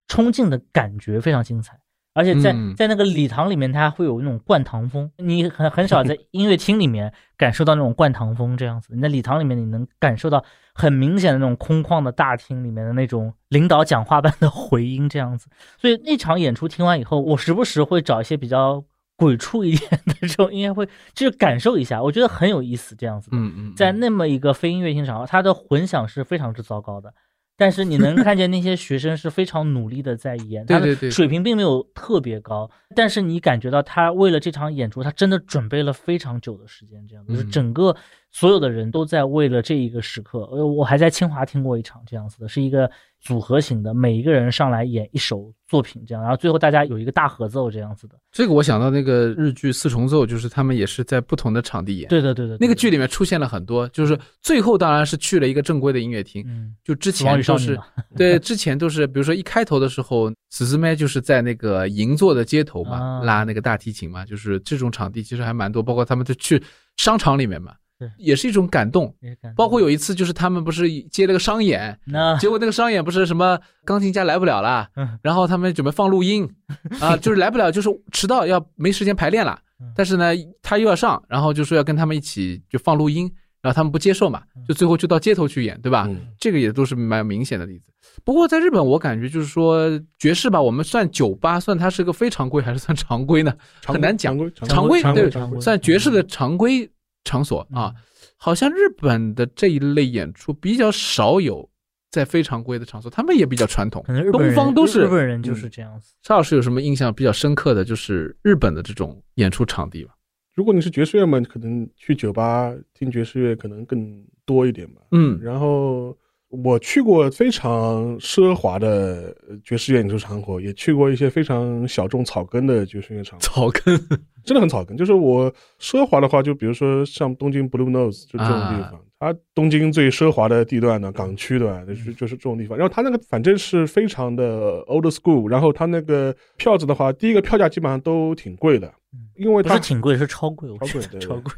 冲劲的感觉非常精彩。而且在嗯在那个礼堂里面，它还会有那种灌堂风，你很很少在音乐厅里面感受到那种灌堂风这样子。你在礼堂里面，你能感受到很明显的那种空旷的大厅里面的那种领导讲话般的回音这样子。所以那场演出听完以后，我时不时会找一些比较鬼畜一点的这种音乐会，就是感受一下，我觉得很有意思这样子的。嗯嗯，在那么一个非音乐厅场合，它的混响是非常之糟糕的。但是你能看见那些学生是非常努力的在演，他对对对的水平并没有特别高，但是你感觉到他为了这场演出，他真的准备了非常久的时间，这样就是嗯。整个所有的人都在为了这一个时刻。呃，我还在清华听过一场这样子的，是一个组合型的，每一个人上来演一首作品这样，然后最后大家有一个大合奏这样子的。这个我想到那个日剧《四重奏》，就是他们也是在不同的场地演。，对的，对的，那个剧里面出现了很多，就是最后当然是去了一个正规的音乐厅，嗯，就之前都是对，之前都是比如说一开头的时候，死死妹就是在那个银座的街头嘛，啊拉那个大提琴嘛，就是这种场地其实还蛮多，包括他们就去商场里面嘛对，也是一种感动。包括有一次就是他们不是接了个商演，结果那个商演不是什么钢琴家来不了了嗯，然后他们准备放录音，啊，就是来不了，就是迟到要没时间排练了嗯，但是呢他又要上，然后就说要跟他们一起就放录音，然后他们不接受嘛，就最后就到街头去演，对吧？嗯。这个也都是蛮明显的例子。不过在日本，我感觉就是说爵士吧，我们算酒吧，算它是个非常规还是算常规呢？很难讲。常规对算爵士的常规场所啊，好像日本的这一类演出比较少有在非常规的场所，他们也比较传统可能。日本东方都是日本人就嗯是这样子。沙老师有什么印象比较深刻的就是日本的这种演出场地吧？如果你是爵士乐嘛，可能去酒吧听爵士乐可能更多一点吧。嗯然后我去过非常奢华的呃爵士乐演出场所，也去过一些非常小众草根的爵士乐场，草根真的很草根。就是我奢华的话，就比如说像东京 Blue Nose 就这种地方，它东京最奢华的地段呢，港区对吧？就是就是这种地方。然后它那个反正是非常的 old school，然后它那个票子的话，第一个票价基本上都挺贵的，因为不它是挺贵，是超贵，我超贵超贵。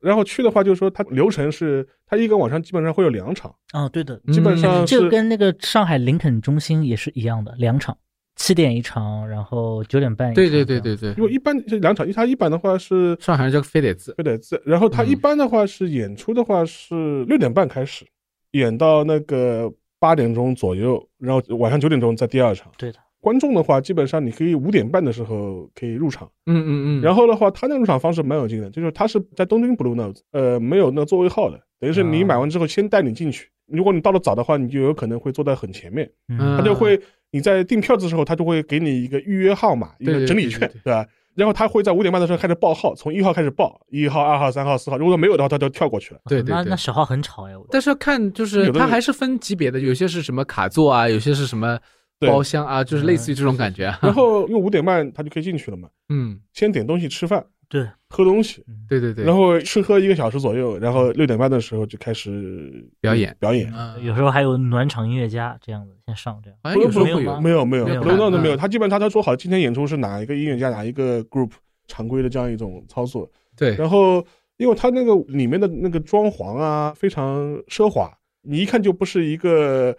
然后去的话，就是说它流程是，它一个晚上基本上会有两场，啊，对的，基本嗯上是这个跟那个上海林肯中心也是一样的，两场，七点一场，然后九点半一场。对对对对对，因为一般这两场，它一般的话是上海人叫非得字，非得字，然后它嗯一般的话是演出的话是六点半开始，演到那个八点钟左右，然后晚上九点钟在第二场。对的，观众的话，基本上你可以五点半的时候可以入场，嗯嗯嗯，然后的话，他那个入场方式蛮有劲的，就是他是在东京 Blue Note，呃，没有那个座位号的，等于是你啊买完之后先带你进去，如果你到的早的话，你就有可能会坐在很前面，嗯。他就会你在订票的时候，他就会给你一个预约号码，一个整理券，对吧？然后他会在五点半的时候开始报号，从一号开始报，一号、二号、三号、四号，如果没有的话，他就跳过去了。对对对那那小号很吵哎，但是要看，就是有的人它还是分级别的，有些是什么卡座啊，有些是什么包厢啊，就是类似于这种感觉啊。然后因为五点半他就可以进去了嘛，嗯，先点东西吃饭，对，喝东西，对对对，然后吃喝一个小时左右，然后六点半的时候就开始表演表演。啊有时候还有暖场音乐家这样子先上这样。好像有时候会有没有没有没有没有不能都没有，嗯。他基本上他说好今天演出是哪一个音乐家哪一个 group 常规的这样一种操作，对，然后因为他那个里面的那个装潢啊非常奢华，你一看就不是一个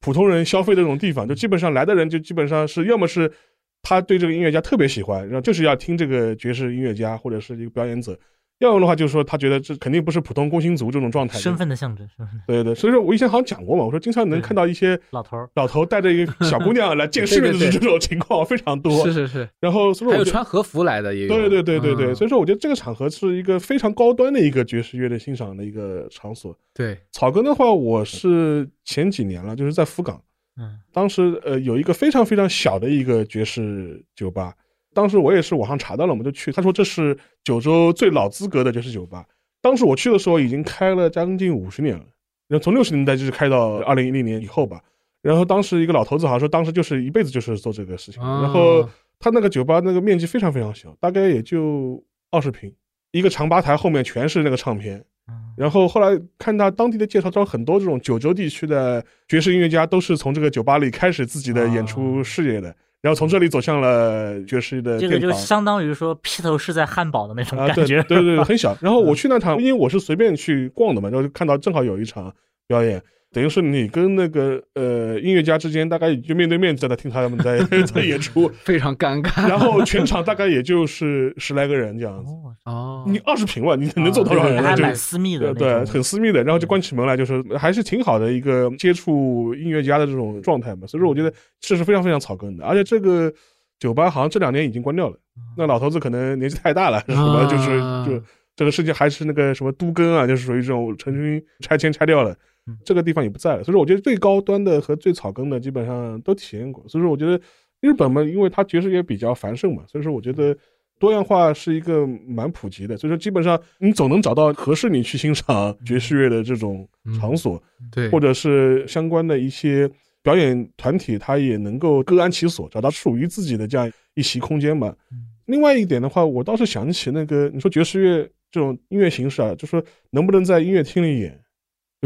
普通人消费的那种地方，就基本上来的人就基本上是要么是他对这个音乐家特别喜欢，然后就是要听这个爵士音乐家或者是一个表演者，要用的话就是说他觉得这肯定不是普通工薪族这种状态，身份的象征，身份的对对，所以说我以前好像讲过嘛，我说经常能看到一些老头儿，老头带着一个小姑娘来见 世面的对对对这种情况非常多。是是是，然后所以说还有穿和服来的也有。对对对对对，嗯所以说我觉得这个场合是一个非常高端的一个爵士乐的欣赏的一个场所。对，草根的话，我是前几年了，就是在福冈，嗯当时呃有一个非常非常小的一个爵士酒吧，当时我也是网上查到了，我们就去，他说这是九州最老资格的爵士酒吧。当时我去的时候已经开了将近五十年了，然后从六十年代就是开到二零一零年以后吧。然后当时一个老头子好像说，当时就是一辈子就是做这个事情。啊然后他那个酒吧那个面积非常非常小，大概也就二十平，一个长吧台后面全是那个唱片。嗯然后后来看他当地的介绍，说很多这种九州地区的爵士音乐家都是从这个酒吧里开始自己的演出事业的，然后从这里走向了爵士的这个就。相当于说披头士在汉堡的那种啊，对感觉，对对，很小。然后我去那场，因为我是随便去逛的嘛，然后就看到正好有一场表演，等于是你跟那个呃音乐家之间大概就面对面在那听他们在在演出，非常尴尬。然后全场大概也就是十来个人这样子。哦，哦，你二十平吧，你能坐多少人还蛮私密的对对，那种，很私密的，然后就关起门来，就是还是挺好的一个接触音乐家的这种状态嘛。所以说，我觉得这是非常非常草根的，而且这个酒吧好像这两年已经关掉了。那老头子可能年纪太大了，什么啊就是就这个世界还是那个什么都更啊，就是属于这种成群拆迁拆掉了嗯，这个地方也不在了。所以说，我觉得最高端的和最草根的基本上都体验过。所以说，我觉得日本嘛，因为它爵士乐比较繁盛嘛，所以说我觉得。多样化是一个蛮普及的，所以说基本上你总能找到合适你去欣赏爵士乐的这种场所，对，或者是相关的一些表演团体，它也能够各安其所，找到属于自己的这样一席空间吧。另外一点的话，我倒是想起那个你说爵士乐这种音乐形式啊，就说能不能在音乐厅里演，就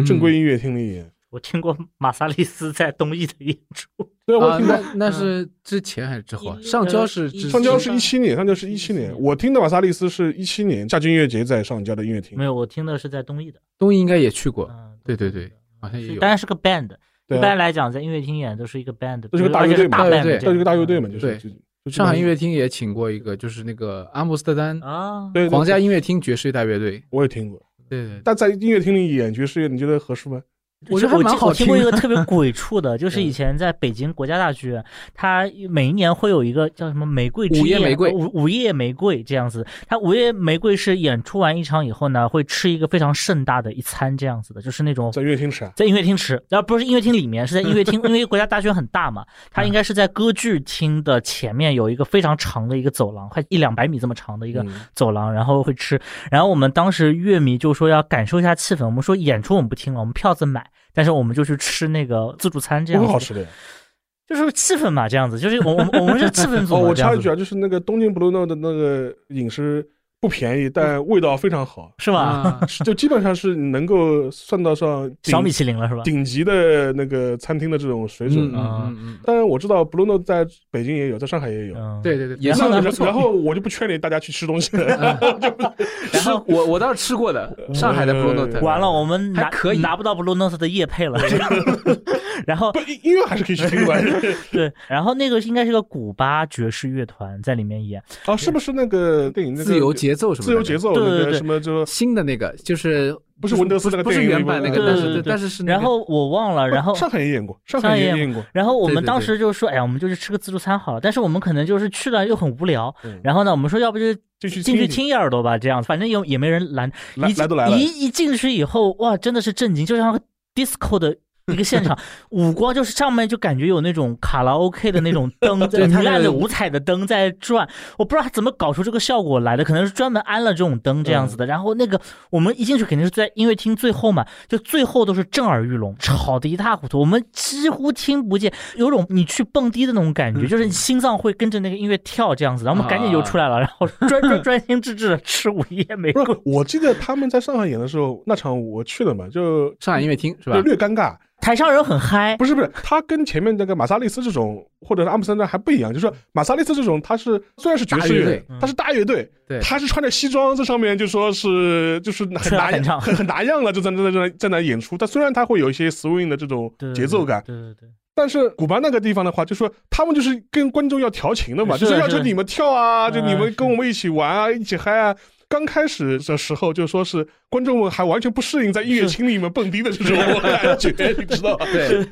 正规音乐厅里演。我听过马萨利斯在东艺的演出，对，我啊，听过。那那是之前还是之后啊？上交是上交是前一七年，上交是一七年。我听的马萨利斯是一七年夏季音乐节在上交的音乐厅没。有，我听的是在东艺的，东艺应该也去过，嗯，对对对，好像也有当。然是个 band。啊一般来讲，在音乐厅演都是一个 band，都是个大乐队嘛，对 band，对这样这是个大乐队嘛，就是上海音乐厅也请过一个，就是那个阿姆斯特丹啊，对对皇家音乐厅爵士大乐队。我也听过，对，但在音乐厅里演爵士乐，你觉得合适吗？我觉得还蛮好我听过一个特别 鬼畜的，就是嗯以前在北京国家大剧院，它每一年会有一个叫什么玫瑰之夜午夜玫瑰午午夜玫瑰这样子。它午夜玫瑰是演出完一场以后呢，会吃一个非常盛大的一餐这样子的，就是那种在音乐厅吃啊？在音乐厅吃，然后不是音乐厅里面，是在音乐厅，因为国家大剧院很大嘛，它应该是在歌剧厅的前面有一个非常长的一个走廊，快一两百米这么长的一个嗯走廊，然后会吃。然后我们当时乐迷就说要感受一下气氛，我们说演出我们不听了，我们票子买，但是我们就去吃那个自助餐这样子，很好吃的。就是气氛嘛，这样子，就是我我们我们是气氛组 哦，我插一句啊，就是那个东京 Blue Note 的那个饮食不便宜，但味道非常好，是吧？啊，就基本上是能够算得上小米其林了是吧？顶级的那个餐厅的这种水准嗯。啊嗯嗯，当然我知道 Blue Note 在北京也有，在上海也有。嗯，对对对，也然后算还不错。然然后我就不劝你大家去吃东西了。然后我我倒是吃过的，上海的 Blue Note，完了，我们拿可以拿不到 Blue Note 的叶配了。然后，音音乐还是可以去听的。对，然后那个应该是个古巴爵士乐团在里面演，哦，是不是那个电影那个自由节奏什么的自由节奏那个对对对什么就新的那个就是不是文德斯那个不是电影里原版那个，但是对对对但是是然后我忘了，然后上海也演过，上上海也演过。然后我们当时就说，哎呀，我们就去吃个自助餐好了。但是我们可能就是去了又很无聊，嗯然后呢，我们说要不就进去听一耳朵吧，这样反正也也没人拦。一来来都来了一一进去以后，哇，真的是震惊，就像 disco 的。一个现场，五光就是上面就感觉有那种卡拉 OK 的那种灯，对它那个明暗的五彩的灯在转。我不知道他怎么搞出这个效果来的，可能是专门安了这种灯这样子的。然后那个我们一进去肯定是在音乐厅最后嘛，就最后都是震耳欲聋，吵得一塌糊涂，我们几乎听不见，有种你去蹦迪的那种感觉，就是你心脏会跟着那个音乐跳这样子。然后我们赶紧就出来了，然后 专专专心致志的吃午夜玫瑰我记得他们在上海演的时候，那场我去了嘛，就上海音乐厅是就吧？略尴尬。台上人很嗨，不是不是，他跟前面那个马萨利斯这种，或者是阿姆斯特丹还不一样，就是说马萨利斯这种，他是虽然是爵士乐他是大乐队，对。他是穿着西装在上面，就说是就是很拿很 很拿样了，就在在在在那演出。但虽然他会有一些 swing 的这种 节奏感，对对对，但是古巴那个地方的话，就说他们就是跟观众要调情的嘛，是就是要求你们跳啊，嗯就你们跟我们一起玩啊，一起嗨啊。刚开始的时候就说是观众们还完全不适应在音乐厅里面蹦迪的这种感觉，你知道吧？对，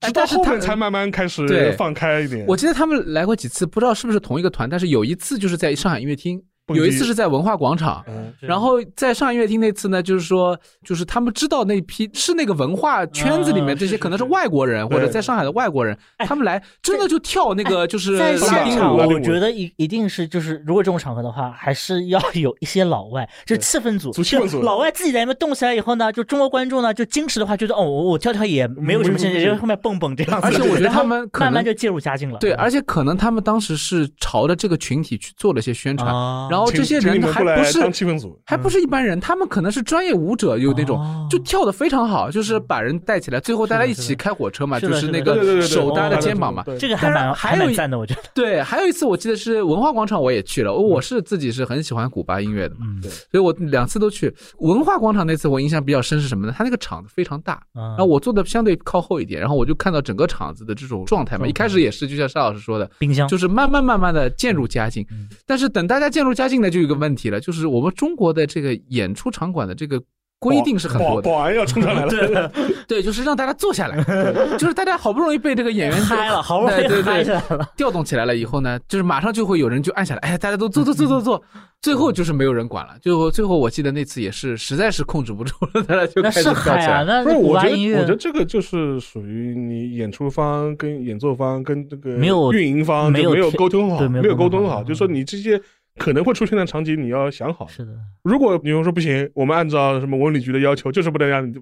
直到后面才慢慢开始放开一点。我记得他们来过几次，不知道是不是同一个团，但是有一次就是在上海音乐厅，有一次是在文化广场。嗯，然后在上海音乐厅那次呢，就是说，就是他们知道那批是那个文化圈子里面这些可能是是外国人或者在上海的外国人，他们来真的就跳那个就是在拉丁现场，我觉得一一定是就是，如果这种场合的话，还是要有一些老外，就是气氛组，气氛组老外自己在那边动起来以后呢，就中国观众呢就矜持的话，觉得哦，我我跳跳也没有什么限制，没有就后面蹦蹦这样子。而且我觉得他们 慢慢就介入佳境了。对，而且可能他们当时是朝着这个群体去做了一些宣传，啊然后这些人还不是气氛组，还不是一般人，他们可能是专业舞者，有那种、哦就跳的非常好，就是把人带起来，最后大家一起开火车嘛，就是那个手搭着肩膀嘛。这个还蛮还有赞的，我觉得。对，还有一次我记得是文化广场，我也去了。我是自己是很喜欢古巴音乐的嘛，所以我两次都去。文化广场那次我印象比较深是什么呢？他那个场子非常大，然然后我坐的相对靠后一点，然后我就看到整个场子的这种状态嘛。一开始也是就像沙老师说的，冰箱就是慢慢慢慢的渐入佳境嗯。但是等大家渐入佳境呢，就有一个问题了，就是我们中国的这个演出场馆的这个规定是很多的，保保安要冲上来了，对，就是让大家坐下来，就是大家好不容易被这个演员嗨了，好不容易嗨起来了。调动起来了以后呢，就是马上就会有人就按下来，哎，大家都坐坐坐坐坐，最后就是没有人管了。最后最后我记得那次也是实在是控制不住了，大家就开始跳起来。那不是，我觉得巴音乐，我觉得这个就是属于你演出方跟演奏方跟这个没有运营方就没有沟通好，对没有沟沟通好通好，就是说你这些可能会出现的场景你要想好。是的，如果你说不行，我们按照什么文旅局的要求，就是不能让你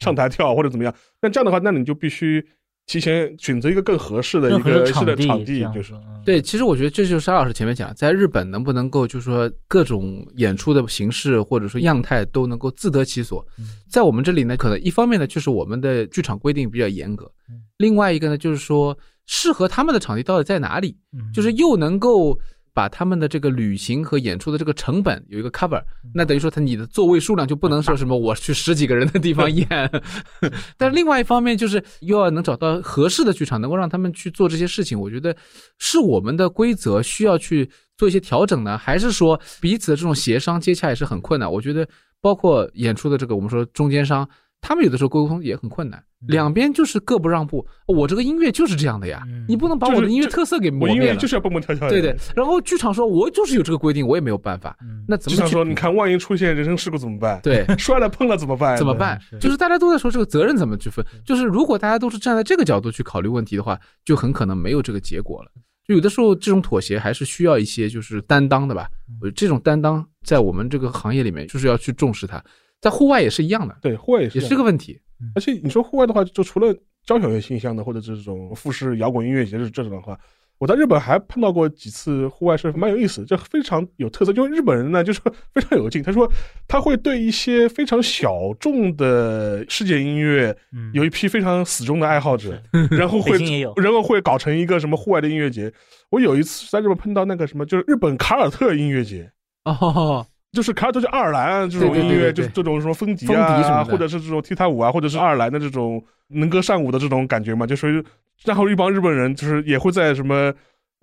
上台跳或者怎么样，那这样的话，那你就必须提前选择一个更合适的一个是的的地场地，就是。对，其实我觉得这就是沙老师前面讲，在日本能不能够就是说各种演出的形式或者说样态都能够自得其所。嗯，在我们这里呢，可能一方面呢就是我们的剧场规定比较严格嗯，另外一个呢就是说适合他们的场地到底在哪里，嗯。就是又能够把他们的这个旅行和演出的这个成本有一个 cover，那等于说他你的座位数量就不能说 什么我去十几个人的地方演，但是另外一方面就是又要能找到合适的剧场，能够让他们去做这些事情，我觉得是我们的规则需要去做一些调整呢，还是说彼此的这种协商接洽也是很困难？我觉得包括演出的这个我们说中间商。他们有的时候沟通也很困难，两边就是各不让步。我这个音乐就是这样的呀，嗯你不能把我的音乐特色给磨灭了。我音乐就是要蹦蹦跳跳。对对，然后剧场说，我就是有这个规定，我也没有办法。嗯那怎么剧场说，你看，万一出现人身事故怎么办？对 摔了碰了怎么办？怎么办？就是大家都在说这个责任怎么去分，就是如果大家都是站在这个角度去考虑问题的话，就很可能没有这个结果了。就有的时候这种妥协还是需要一些就是担当的吧。我觉得这种担当在我们这个行业里面就是要去重视它，在户外也是一样的，对，户外也是也是个问题。而且你说户外的话，就除了交响乐形象的，或者这种富士摇滚音乐节这这种的话，我在日本还碰到过几次户外是蛮有意思，就非常有特色。因为日本人呢，就是非常有劲，他说他会对一些非常小众的世界音乐嗯有一批非常死忠的爱好者，然后会然后会搞成一个什么户外的音乐节。我有一次在日本碰到那个什么，就是日本卡尔特音乐节。哦，就是卡尔特，就爱尔兰啊这种音乐，就是这种什么风笛啊，么或者是这种踢踏舞啊，或者是爱尔兰的这种能歌善舞的这种感觉嘛，就属于。然后一帮日本人就是也会在什么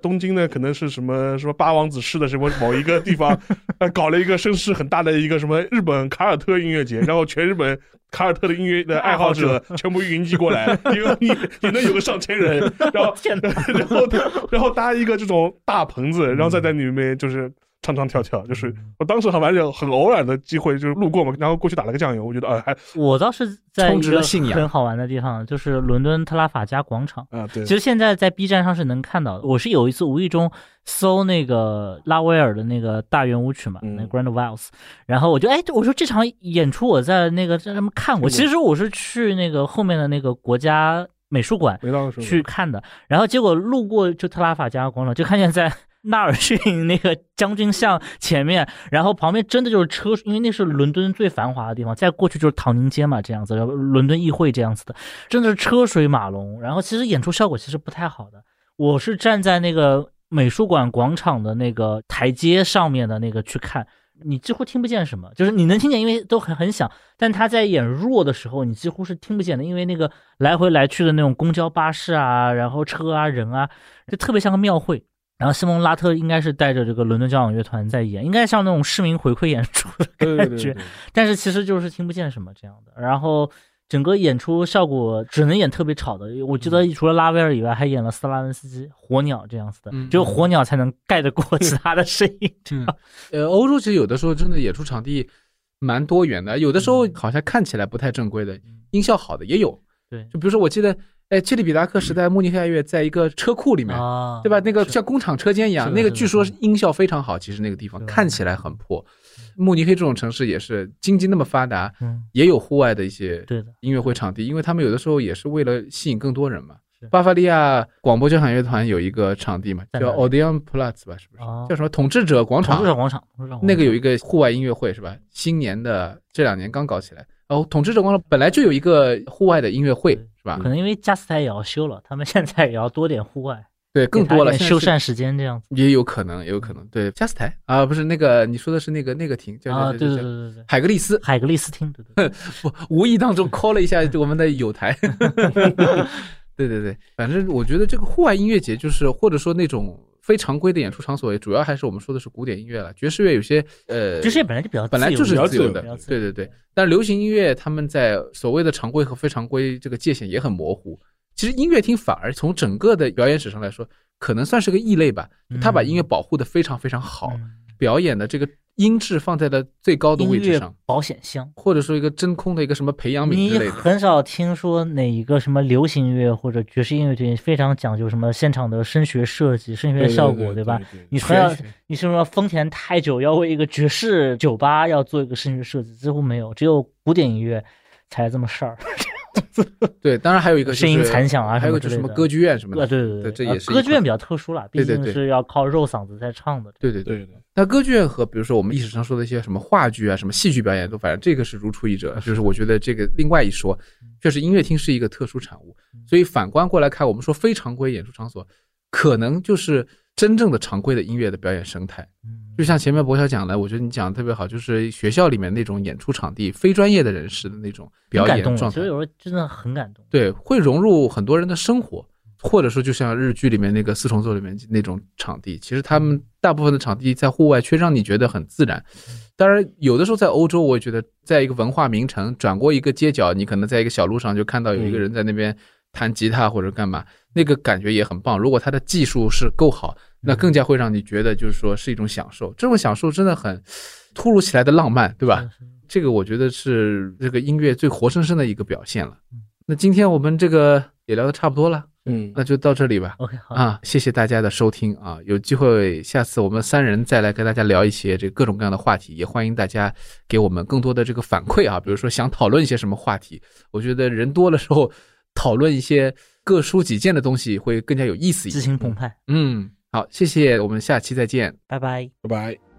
东京呢，可能是什么什么八王子市的什么某一个地方，呃，搞了一个声势很大的一个什么日本卡尔特音乐节，然后全日本卡尔特的音乐的爱好者全部云集过来，有你也能有个上千人，然后然后然后搭一个这种大棚子，然后再在里面就是唱唱跳跳，就是我当时很完全很偶然的机会，就是路过嘛，然后过去打了个酱油，我觉得啊还我倒是在一个很好玩的地方，就是伦敦特拉法加广场。啊对其，实现在在 B 站上是能看到的。我是有一次无意中搜那个拉威尔的那个大圆舞曲嘛，嗯那 Grand Vals，然后我就哎，我说这场演出我在那个在他们看过。其实我是去那个后面的那个国家美术馆去看的，然后结果路过就特拉法加广场，就看见在纳尔逊那个将军像前面，然后旁边真的就是车，因为那是伦敦最繁华的地方，再过去就是唐宁街嘛，这样子，伦敦议会这样子的，真的是车水马龙。然后其实演出效果其实不太好的，我是站在那个美术馆广场的那个台阶上面的那个去看。你几乎听不见什么，就是你能听见，因为都很很响，但他在演弱的时候，你几乎是听不见的，因为那个来回来去的那种公交巴士啊，然后车啊人啊，就特别像个庙会。然后西蒙拉特应该是带着这个伦敦交响乐团在演，应该像那种市民回馈演出的感觉，对。对，但是其实就是听不见什么这样的。然后整个演出效果只能演特别吵的，我记得除了拉威尔以外，还演了斯拉文斯基、火鸟这样子的，嗯只有火鸟才能盖得过其他的声音。嗯，呃，欧洲其实有的时候真的演出场地蛮多元的，有的时候嗯。好像看起来不太正规的，音效好的也有。对。就比如说我记得，哎，切利比达克时代慕尼黑爱乐在一个车库里面，啊，对吧？那个像工厂车间一样，那个据说是音效非常好。其实那个地方看起来很破。慕尼黑这种城市也是经济那么发达，嗯，也有户外的一些音乐会场地，因为他们有的时候也是为了吸引更多人嘛是。巴伐利亚广播交响乐团有一个场地嘛，叫 Odeon Platz 吧，是不是？哦叫什么统治者广场统治？者广场，那个有一个户外音乐会是吧？新年的这两年刚搞起来。哦，统治者广场本来就有一个户外的音乐会对是吧可？能因为加斯台也要修了，他们现在也要多点户外，对，更多了，修缮时间这样子也有可能，也有可能。对，加斯台啊，不是那个你说的是那个那个厅，叫啊，叫对对叫对对对，海格力斯，海格力斯厅，对对对，不无意当中 call 了一下我们的友台。对对对，反正我觉得这个户外音乐节就是或者说那种非常规的演出场所，主要还是我们说的是古典音乐了。爵士乐有些呃，爵士乐本来就比较本来就是自由的对对对。但流行音乐他们在所谓的常规和非常规这个界限也很模糊。其实音乐厅反而从整个的表演史上来说，可能算是个异类吧。他把音乐保护的非常非常好，嗯表演的这个音质放在了最高的位置上，保险箱。或者说一个真空的一个什么培养皿你之类的。很少听说哪一个什么流行音乐或者爵士音乐节非常讲究什么现场的声学设计、声学效果，对吧？？你说要你说说丰田太久要为一个爵士酒吧要做一个声学设计，几乎没有，只有古典音乐才这么事儿。对，当然还有一个声音残响啊还有就是什么歌剧院什么呃，的。对对对这呃也是歌剧院比较特殊了，毕对对对竟是要靠肉嗓子在唱的。对对对。对对，那歌剧院和比如说我们历史上说的一些什么话剧啊、什么戏剧表演，都反正这个是如出一辙。就是我觉得这个另外一说，确实音乐厅是一个特殊产物。所以反观过来看，我们说非常规演出场所，可能就是真正的常规的音乐的表演生态。嗯就像前面博晓讲的，我觉得你讲的特别好，就是学校里面那种演出场地，非专业的人士的那种表演状态其实，有时候真的很感动。对，会融入很多人的生活，或者说就像日剧里面那个四重奏里面那种场地，其实他们大部分的场地在户外却让你觉得很自然。当然，有的时候在欧洲，我也觉得在一个文化名城转过一个街角，你可能在一个小路上就看到有一个人在那边弹吉他或者干嘛，那个感觉也很棒。如果他的技术是够好，那更加会让你觉得就是说是一种享受。这种享受真的很突如其来的浪漫，对吧？这个我觉得是这个音乐最活生生的一个表现了嗯。那今天我们这个也聊的差不多了，嗯，那就到这里吧。OK，好，啊，谢谢大家的收听啊！有机会下次我们三人再来跟大家聊一些这各种各样的话题，也欢迎大家给我们更多的这个反馈啊，比如说想讨论一些什么话题，我觉得人多的时候讨论一些各抒己见的东西会更加有意思一激些。情澎湃，嗯，好，谢谢，我们下期再见。拜拜。拜拜。